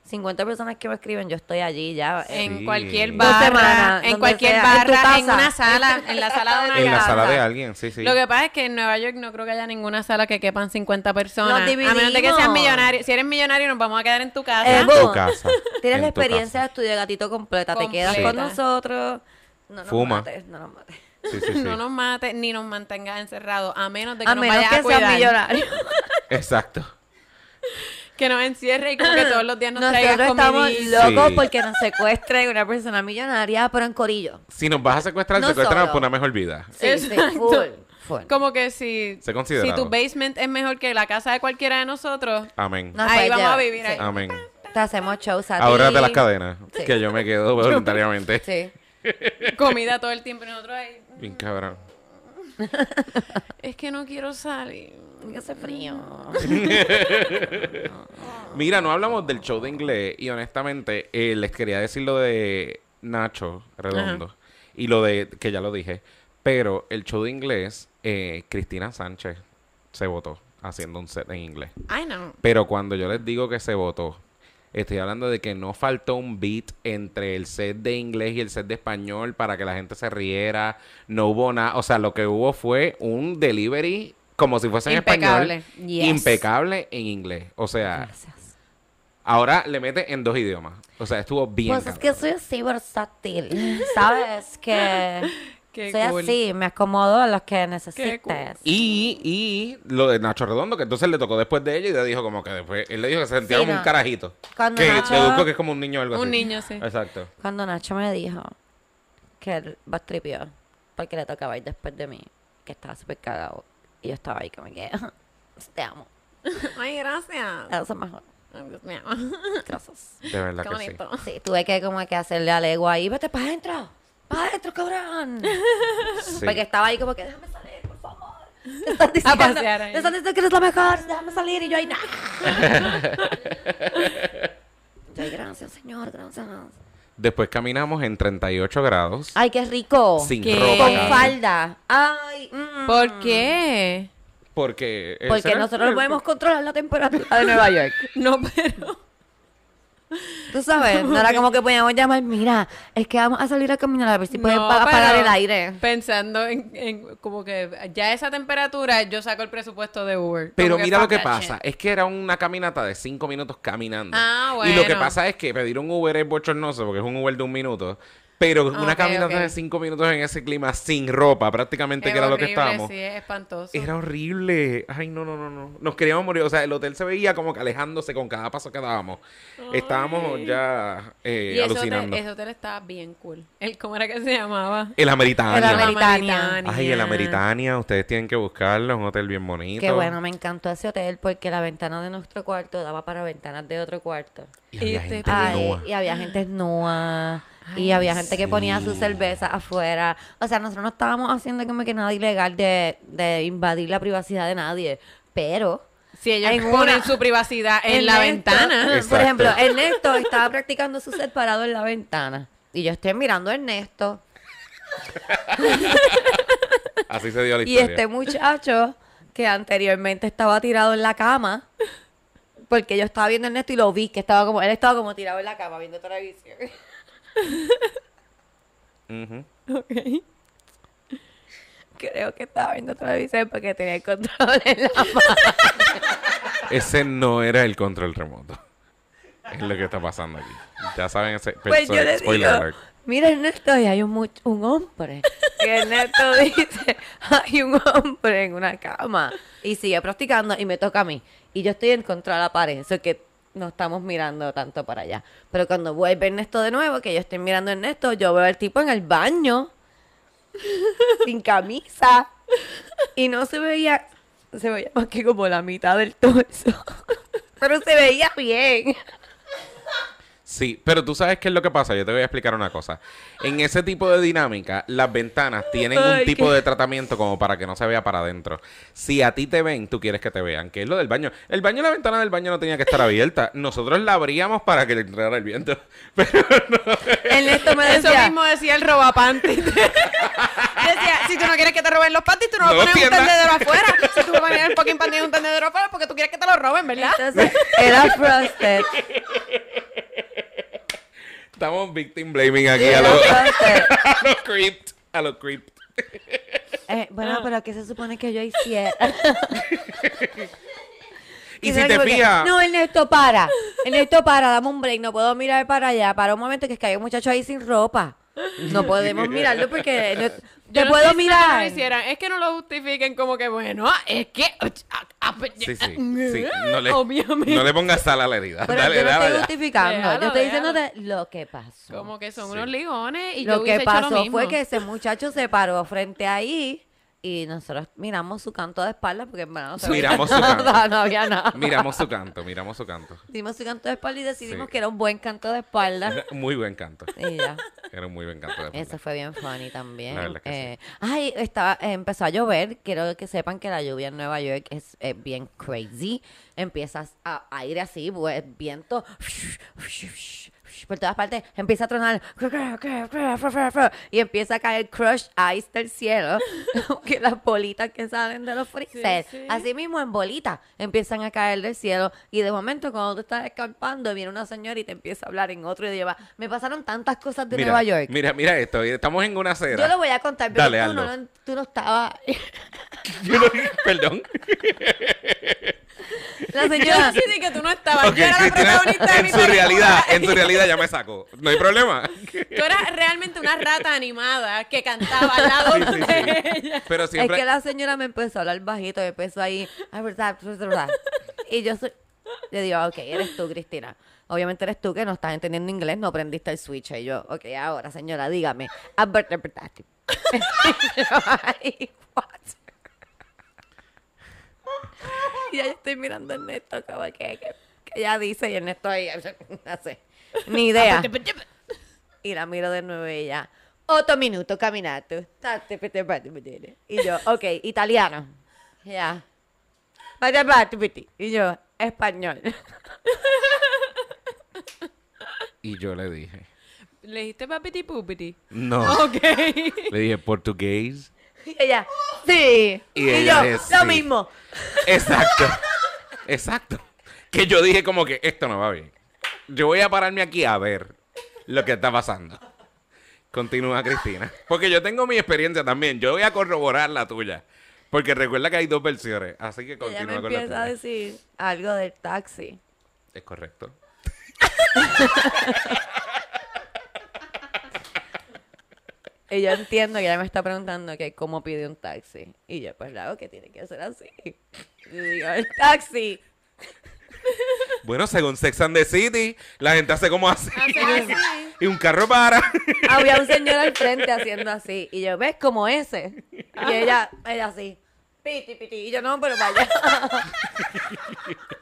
50 personas que me escriben, yo estoy allí ya. eh, En cualquier barra, semanas, en cualquier sea, barra, en, una sala, en la sala de una En la sala de alguien, sí, sí. Lo que pasa es que en Nueva York no creo que haya ninguna sala que quepan 50 personas. Nos a menos de que seas millonario. Si eres millonario, nos vamos a quedar en tu casa. Eh, En tu casa. Tienes en la experiencia de estudio gatito completa. Te quedas con nosotros. No nos Fuma. mates, no nos mates. Sí, sí, sí. No nos mates ni nos mantengas encerrados, a menos de que A nos menos vayas que a cuidar. seas millonario. Exacto. Que nos encierre y como que todos los días nos traigas Nosotros estamos comidita. locos Sí. porque nos secuestre una persona millonaria, pero en corillo. Si nos vas a secuestrar, No secuéstranos por una mejor vida. Sí, full, full. Como que si, si tu basement es mejor que la casa de cualquiera de nosotros, Amén. Nos ahí vamos a vivir sí. ahí. Amén. Te hacemos shows a ti. Ahora de las cadenas, Sí. que yo me quedo voluntariamente. Sí. comida todo el tiempo y nosotros ahí. Bien cabrón. Es que no quiero salir. Que hace frío. Mira, no hablamos del show de inglés y honestamente eh, les quería decir lo de Nacho Redondo y lo de, que ya lo dije, pero el show de inglés, eh, Cristina Sánchez se votó haciendo un set en inglés. I know. Pero cuando yo les digo que se votó, estoy hablando de que no faltó un beat entre el set de inglés y el set de español para que la gente se riera. No hubo nada. O sea, lo que hubo fue un delivery como si fuese en Impecable. español. Yes. Impecable en inglés. O sea, Gracias. ahora le mete en dos idiomas. O sea, estuvo bien. Pues es que soy así versátil. ¿Sabes? Que Qué soy cool. así. Me acomodo a lo que necesites. cool. Y, y lo de Nacho Redondo, que entonces le tocó después de ella y le dijo como que después, él le dijo que se sentía Sí, como no. un carajito. Cuando que Nacho- deduzco que es como un niño o algo así. Un niño, sí. Exacto. Cuando Nacho me dijo que él bastripió porque le tocaba ir después de mí, que estaba súper cagado. Y yo estaba ahí como que, te amo. Ay, gracias. Eso es mejor. Ay, Dios mío. Gracias. De verdad Qué que sí. bonito. Sí, tuve que como que hacerle a Lego ahí, vete para adentro, adentro, cabrón. Sí. Porque estaba ahí como que, déjame salir, por favor. Te están diciendo, pasear ahí. te están diciendo que eres la mejor, déjame salir. Y yo ahí, no. yo ahí, gracias, señor, gracias. Después caminamos en 38 grados. Ay, qué rico. Sin ¿Qué? ropa. Con falda. Ay, mm. ¿Por qué? Porque... Porque nosotros no podemos controlar la temperatura de Nueva York. No, pero. Tú sabes, no era como que podíamos llamar, mira, es que vamos a salir a caminar a ver si pueden No, apagar el aire. Pensando en, en como que ya esa temperatura, yo saco el presupuesto de Uber. Pero mira lo que pasa, shit. es que era una caminata de 5 minutos caminando. Ah, Y lo que bueno. pasa es que pedir un Uber es bochornoso porque es un Uber de un minuto. Pero una Ok, caminata de 5 minutos en ese clima sin ropa, prácticamente, Es que era lo que estábamos. Sí, es espantoso. Era horrible. Ay, no, no, no, no. Nos queríamos morir. O sea, el hotel se veía como que alejándose con cada paso que dábamos. Estábamos ya eh, y ese alucinando. hotel, ese hotel estaba bien cool. El, ¿Cómo era que se llamaba? El Ameritania. El Ameritania. Ay, el Ameritania. Ustedes tienen que buscarlo. Es un hotel bien bonito. Qué bueno, me encantó ese hotel porque la ventana de nuestro cuarto daba para ventanas de otro cuarto. Y había Y te- gente Ay, y había gente y había gente que ponía su cerveza afuera. O sea, nosotros no estábamos haciendo como que nada ilegal de, de invadir la privacidad de nadie. Pero Si ellos En ponen una- su privacidad en la ventana. Exacto. Por ejemplo, Ernesto estaba practicando su set parado en la ventana. Y yo estoy mirando a Ernesto. Así se dio la Y historia. este muchacho que anteriormente estaba tirado en la cama. Porque yo estaba viendo a Ernesto y lo vi, que estaba como, él estaba como tirado en la cama viendo televisión. Ujú. Creo que estaba viendo televisión porque tenía el control en la mano. Ese no era el control remoto. Es lo que está pasando aquí. Ya saben ese Pues yo digo, alert. mira Ernesto, y hay un, un hombre. Y Ernesto dice, hay un hombre en una cama. Y sigue practicando y me toca a mí. Y yo estoy en contra de la pared. Eso que no estamos mirando tanto para allá. Pero cuando vuelve Ernesto de nuevo, que yo estoy mirando a Ernesto, yo veo al tipo en el baño. sin camisa. Y no se veía, se veía más que como la mitad del torso. Pero se veía bien. Sí, pero tú sabes qué es lo que pasa. Yo te voy a explicar una cosa. En ese tipo de dinámica, las ventanas tienen un Ay, tipo qué- de tratamiento como para que no se vea para adentro. Si a ti te ven, tú quieres que te vean, que es lo del baño. El baño, la ventana del baño no tenía que estar abierta. Nosotros la abríamos para que le entrara el viento. Pero Ernesto me Eso decía, mismo decía el robapanty. decía, si tú no quieres que te roben los panties, tú no, No vas a poner un tendedero afuera. Si tú vas a poner el fucking panty en un tendedero afuera porque tú quieres que te lo roben, ¿verdad? Entonces, era frosted. estamos victim blaming aquí a los a los creeped. A los creeped. Eh, bueno, pero ¿qué se supone que yo hiciera? Y si te fijas, No, Ernesto, para. Ernesto, para, dame un break. No puedo mirar para allá. Para un momento que es que hay un muchacho ahí sin ropa. No podemos mirarlo porque Yo te no puedo que mirar. hicieran. Es que no lo justifiquen como que, bueno, es que... ah, ah, pues, sí, sí, sí. No le, Obviamente. no le pongas sal a la herida. Pero dale, yo no estoy justificando. Déjalo, yo estoy diciéndote lo que pasó. Como que son Sí. unos ligones y lo yo que hubiese hecho lo pasó mismo. fue que ese muchacho se paró frente ahí y nosotros miramos su canto de espalda porque en verdad no Miramos su canto. nada, no había nada. Miramos su canto, miramos su canto. Dimos su canto de espalda y decidimos Sí. que era un buen canto de espalda. Era muy buen canto. Y ya. Era un muy buen canto. de Eso verdad. fue bien funny también. La verdad que Eh, Ay, estaba, eh, empezó a llover. Quiero que sepan que la lluvia en Nueva York es eh, bien crazy. Empiezas a aire así, pues, viento por todas partes. Empieza a tronar y empieza a caer crush ice del cielo. que las bolitas que salen de los freezers. sí. Así mismo en bolitas empiezan a caer del cielo. Y de momento, cuando tú estás escampando, viene una señora y te empieza a hablar en otro idioma. Me pasaron tantas cosas de Mira, Nueva York. Mira, mira esto. Estamos en una acera. Yo lo voy a contar, pero Dale, tú, no, tú no estabas. Yo no- Perdón. La Yo señora. decidí que tú no estabas. Yo era la protagonista de mi en su realidad, en su realidad ya me saco. No hay problema. Tú eras realmente una rata animada que cantaba al lado Sí, sí, de sí. ella. Pero Es siempre. que la señora me empezó a hablar bajito, me empezó ahí. Y yo soy. Le digo, ok, eres tú, Cristina. Obviamente eres tú que no estás entendiendo inglés, no aprendiste el switch. Y yo, ok, ahora, señora, dígame. Albert, Albert, Albert. Y ya yo estoy mirando a Ernesto como que, que, que ella dice y Ernesto ahí hace ni idea. Y la miro de nuevo y ella, otro minuto caminato. Y yo, ok, italiano. Ya. Y yo, español. Y yo le dije, ¿Le dijiste papiti pupiti? no. Ok. Le dije, portugués. Y ella, sí. Y Y, ella yo, es, lo sí. mismo. Exacto. Exacto. Que yo dije como que esto no va bien. Yo voy a pararme aquí a ver lo que está pasando. Continúa Cristina. Porque yo tengo mi experiencia también. Yo voy a corroborar la tuya. Porque recuerda que hay dos versiones. Así que Ella me continúa con la empieza a tuya. decir algo del taxi. Es correcto. Y yo entiendo que ella me está preguntando que cómo pide un taxi. Y yo, pues, le hago que tiene que ser así. Y digo, el taxi. Bueno, según Sex and the City, la gente hace como así. Hace así. y un carro para. Había un señor al frente haciendo así. Y yo, ¿ves? Como ese. Y ella, ella así. Piti, piti. Y yo, no, pero vaya.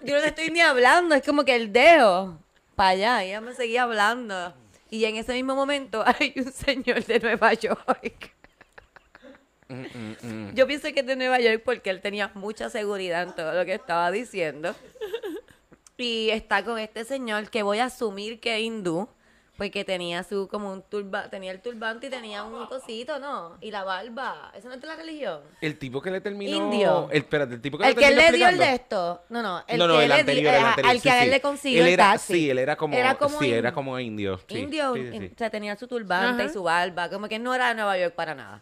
yo no le estoy ni hablando. Es como que el dedo. Para allá. Y ella me seguía hablando. Y en ese mismo momento hay un señor de Nueva York. Yo pienso que es de Nueva York porque él tenía mucha seguridad en todo lo que estaba diciendo. Y está con este señor que voy a asumir que es hindú, porque tenía su como un turba, tenía el turbante y tenía un cosito, ¿no? Y la barba. ¿Eso no es de la religión? El tipo que le terminó. Indio. El, espérate, el tipo que El le que él terminó le dio el de esto. No, no. El no, no, que el le di- anterior, el ajá, anterior. Al que sí, a él sí. le consiguió Él el era- taxi. Sí, él era como. Era como sí, in- era como indio. sí, Indio, sí, sí, sí. in- o sea, tenía su turbante y su barba, como que no era de Nueva York para nada.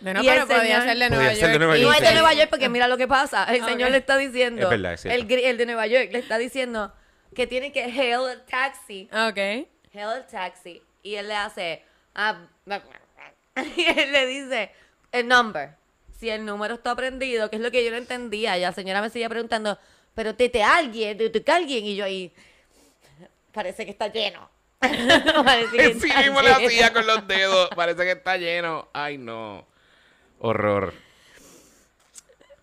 Bueno, Y el pero podía ser de Podía Nueva ser de York. Nueva Y York, no es de. Nueva York porque mira lo que pasa. El Ah, señor le está diciendo. Es verdad, es el, el de Nueva York le está diciendo que tiene que hail el taxi. Ok. Hail taxi. Y él le hace. ah, y él le dice el number. Si el número está prendido, que es lo que yo no entendía. Y la señora me seguía preguntando, pero tete alguien, tete alguien. Y yo ahí. Parece que está lleno. Parece que Sí está mismo le lleno. hacía con los dedos. Parece que está lleno. Ay, no. Horror.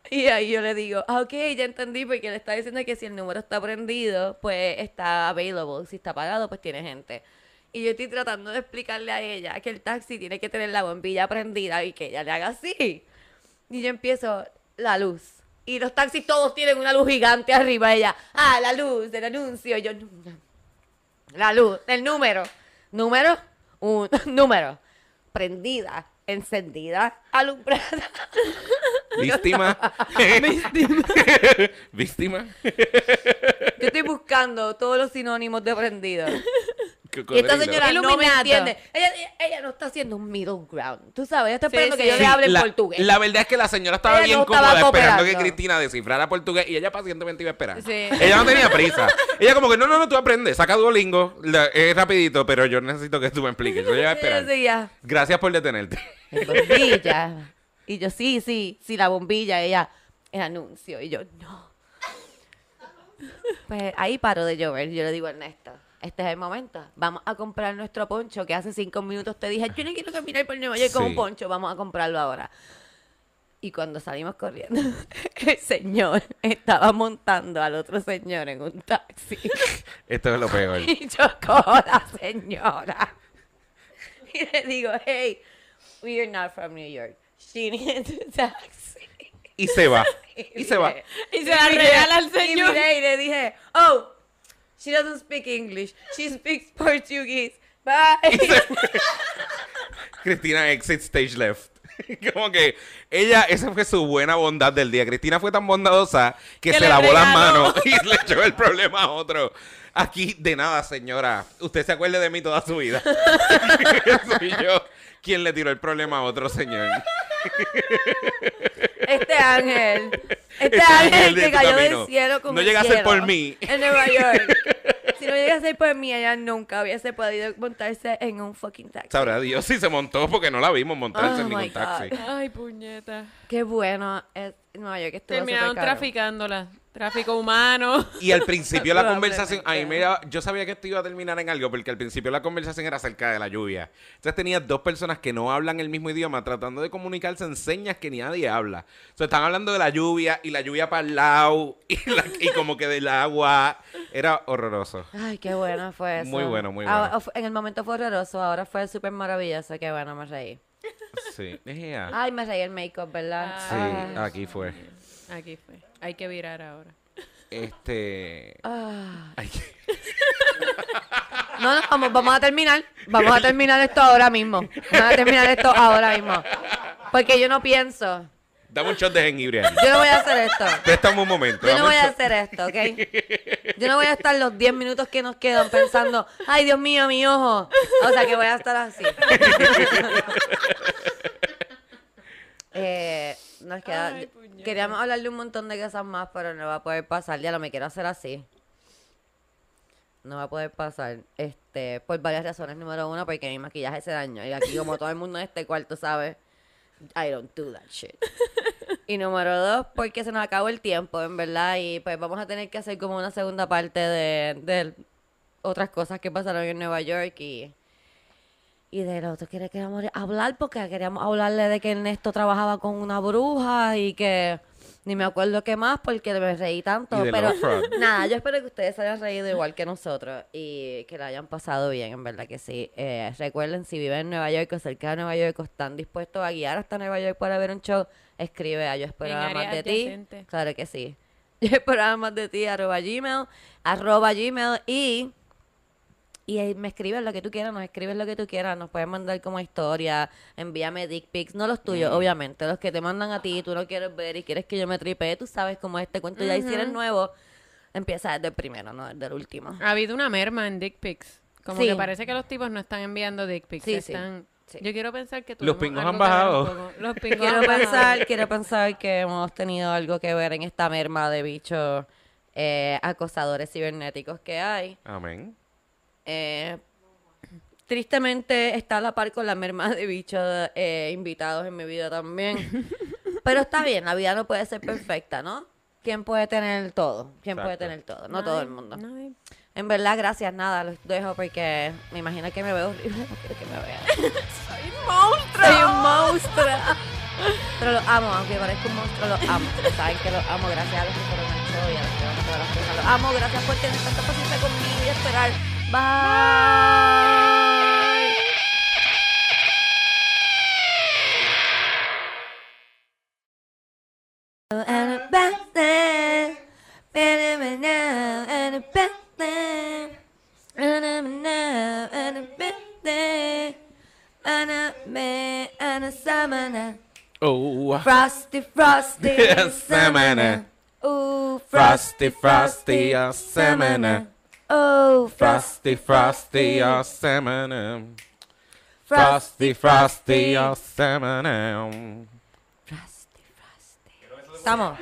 Y ahí yo le digo, ah, ok, ya entendí, porque le está diciendo que si el número está prendido, pues está available. Si está apagado, pues tiene gente. Y yo estoy tratando de explicarle a ella que el taxi tiene que tener la bombilla prendida y que ella le haga así. Y yo empiezo, la luz. Y los taxis todos tienen una luz gigante arriba. Ella, ah, la luz del anuncio. Y yo, "No, no. la luz, el número. Número, un número. Prendida, encendida, alumbrada. Víctima. Víctima. Yo estoy buscando todos los sinónimos de prendido. Y esta señora no me entiende. Ella, no está haciendo un middle ground. Tú sabes, ella está esperando sí. que yo Sí, le hable en la, portugués. la verdad es que la señora estaba Ella bien no estaba cómoda esperando que cooperando. Cristina descifrara portugués y ella pacientemente iba a esperar. Sí. Ella no tenía prisa. Ella como que, no, no, no, tú aprendes, saca Duolingo, la- es rapidito, pero yo necesito que tú me expliques. Yo voy a esperar. Gracias por detenerte. "El bombilla. Y yo, sí, sí, sí, la bombilla. Ella, el anuncio. Y yo, no. Pues ahí paro de llover. Yo le digo a Ernesto, este es el momento. Vamos a comprar nuestro poncho que hace cinco minutos te dije, yo no quiero caminar por Nueva York con Sí. un poncho. Vamos a comprarlo ahora. Y cuando salimos corriendo, el señor estaba montando al otro señor en un taxi. Esto es lo peor. Y chocó a la señora. Y le digo, hey, we are not from New York. She needs a taxi. Y se va. Y se va. Y se la regala al Y señor. miré y le dije, oh, she doesn't speak English. She speaks Portuguese. Bye. Cristina exit stage left. Como que ella, esa fue su buena bondad del día. Cristina fue tan bondadosa que, Que se lavó las manos y le echó el problema a otro. Aquí, de nada, señora. Usted se acuerde de mí toda su vida. Soy yo quien le tiró el problema a otro señor. Este ángel. Este, Este ángel que cayó camino. del cielo con No llega a ser por mí. En Nueva York. Si no llega a ser por mí, ella nunca hubiese podido montarse en un fucking taxi. Sabrá Dios si se montó porque no la vimos montarse Oh en ningún taxi. Ay, puñeta. Qué bueno es Nueva York estuvo Terminaron traficándola. Tráfico humano. Y al principio la conversación, a mí me daba- yo sabía que esto iba a terminar en algo, porque al principio la conversación era acerca de la lluvia. Entonces tenías dos personas que no hablan el mismo idioma tratando de comunicarse en señas que ni nadie habla. O sea, están hablando de la lluvia y la lluvia para el lado y, la- y como que del agua. Era horroroso. Ay, qué bueno fue eso. Muy bueno, muy Ah, bueno. en el momento fue horroroso, ahora fue súper maravilloso. Qué bueno, me reí. Sí. Ea. Ay, me reí el make-up, ¿verdad? Sí, Ay. aquí fue. Aquí fue. Hay que virar ahora. Este. Ah. No, no, vamos, vamos a terminar. Vamos a terminar esto ahora mismo. Vamos a terminar esto ahora mismo. Porque yo no pienso. Dame un shot de jengibre ahí. Yo no voy a hacer esto. Préstame un momento. Yo no voy a hacer esto, ¿ok? Yo no voy a estar los 10 minutos que nos quedan pensando, ay, Dios mío, mi ojo. O sea, que voy a estar así. eh, nos queda... Ay, queríamos hablar de un montón de cosas más, pero no va a poder pasar. Ya lo me quiero hacer así. No va a poder pasar. Este, por varias razones. Número uno, porque mi maquillaje se dañó. Y aquí, como todo el mundo en este cuarto sabe, I don't do that shit. Y número dos, porque se nos acabó el tiempo, en verdad, y pues vamos a tener que hacer como una segunda parte de, otras cosas que pasaron en Nueva York y, y de lo otro que queríamos hablar, porque queríamos hablarle de que Ernesto trabajaba con una bruja y que ni me acuerdo qué más porque me reí tanto, pero nada, yo espero que ustedes se hayan reído igual que nosotros y que la hayan pasado bien, en verdad que sí. Eh, recuerden, si viven en Nueva York o cerca de Nueva York o están dispuestos a guiar hasta Nueva York para ver un show, escribe a Yo Esperaba Más de Ti. Claro que sí. Yo Esperaba Más de Ti, arroba Gmail, arroba Gmail y... Y ahí me escribes lo que tú quieras, nos escribes lo que tú quieras, nos puedes mandar como historia, envíame dick pics, no los tuyos, Mm. obviamente, los que te mandan a ti, tú no quieres ver y quieres que yo me tripee, tú sabes cómo este cuento ya si eres nuevo, empieza desde el primero, no desde el último. Ha habido una merma en dick pics. Como Sí. que parece que los tipos no están enviando dick pics. Sí, sí, están... sí. Yo quiero pensar que Los pingos han bajado. Los pingos Quiero han bajado. pensar, quiero pensar que hemos tenido algo que ver en esta merma de bichos eh, acosadores cibernéticos que hay. Amén. Eh, tristemente está a la par con la merma de bichos eh, invitados en mi vida también. Pero está bien, la vida no puede ser perfecta, ¿no? ¿Quién puede tener todo? ¿Quién puede tener todo? No todo el mundo. En verdad, gracias, nada, los dejo porque me imagino que me veo horrible, no quiero que me vean. ¡Soy un monstruo! Soy un monstruo. Pero los amo, aunque parezca un monstruo, los amo. Saben que los amo, gracias a los que fueron al show y a los que van a todas las cosas. Los amo, gracias por tener tanta paciencia conmigo y esperar. Bye. And a birthday, and a and a now, and a birthday, and a me, and a summer. Oh, Frosty, frosty, salmon. Ooh, Frosty, frosty, oh, a salmon. Oh, frosty, frosty, a salmon. Frosty, frosty, a salmon. Frosty, frosty. Estamos.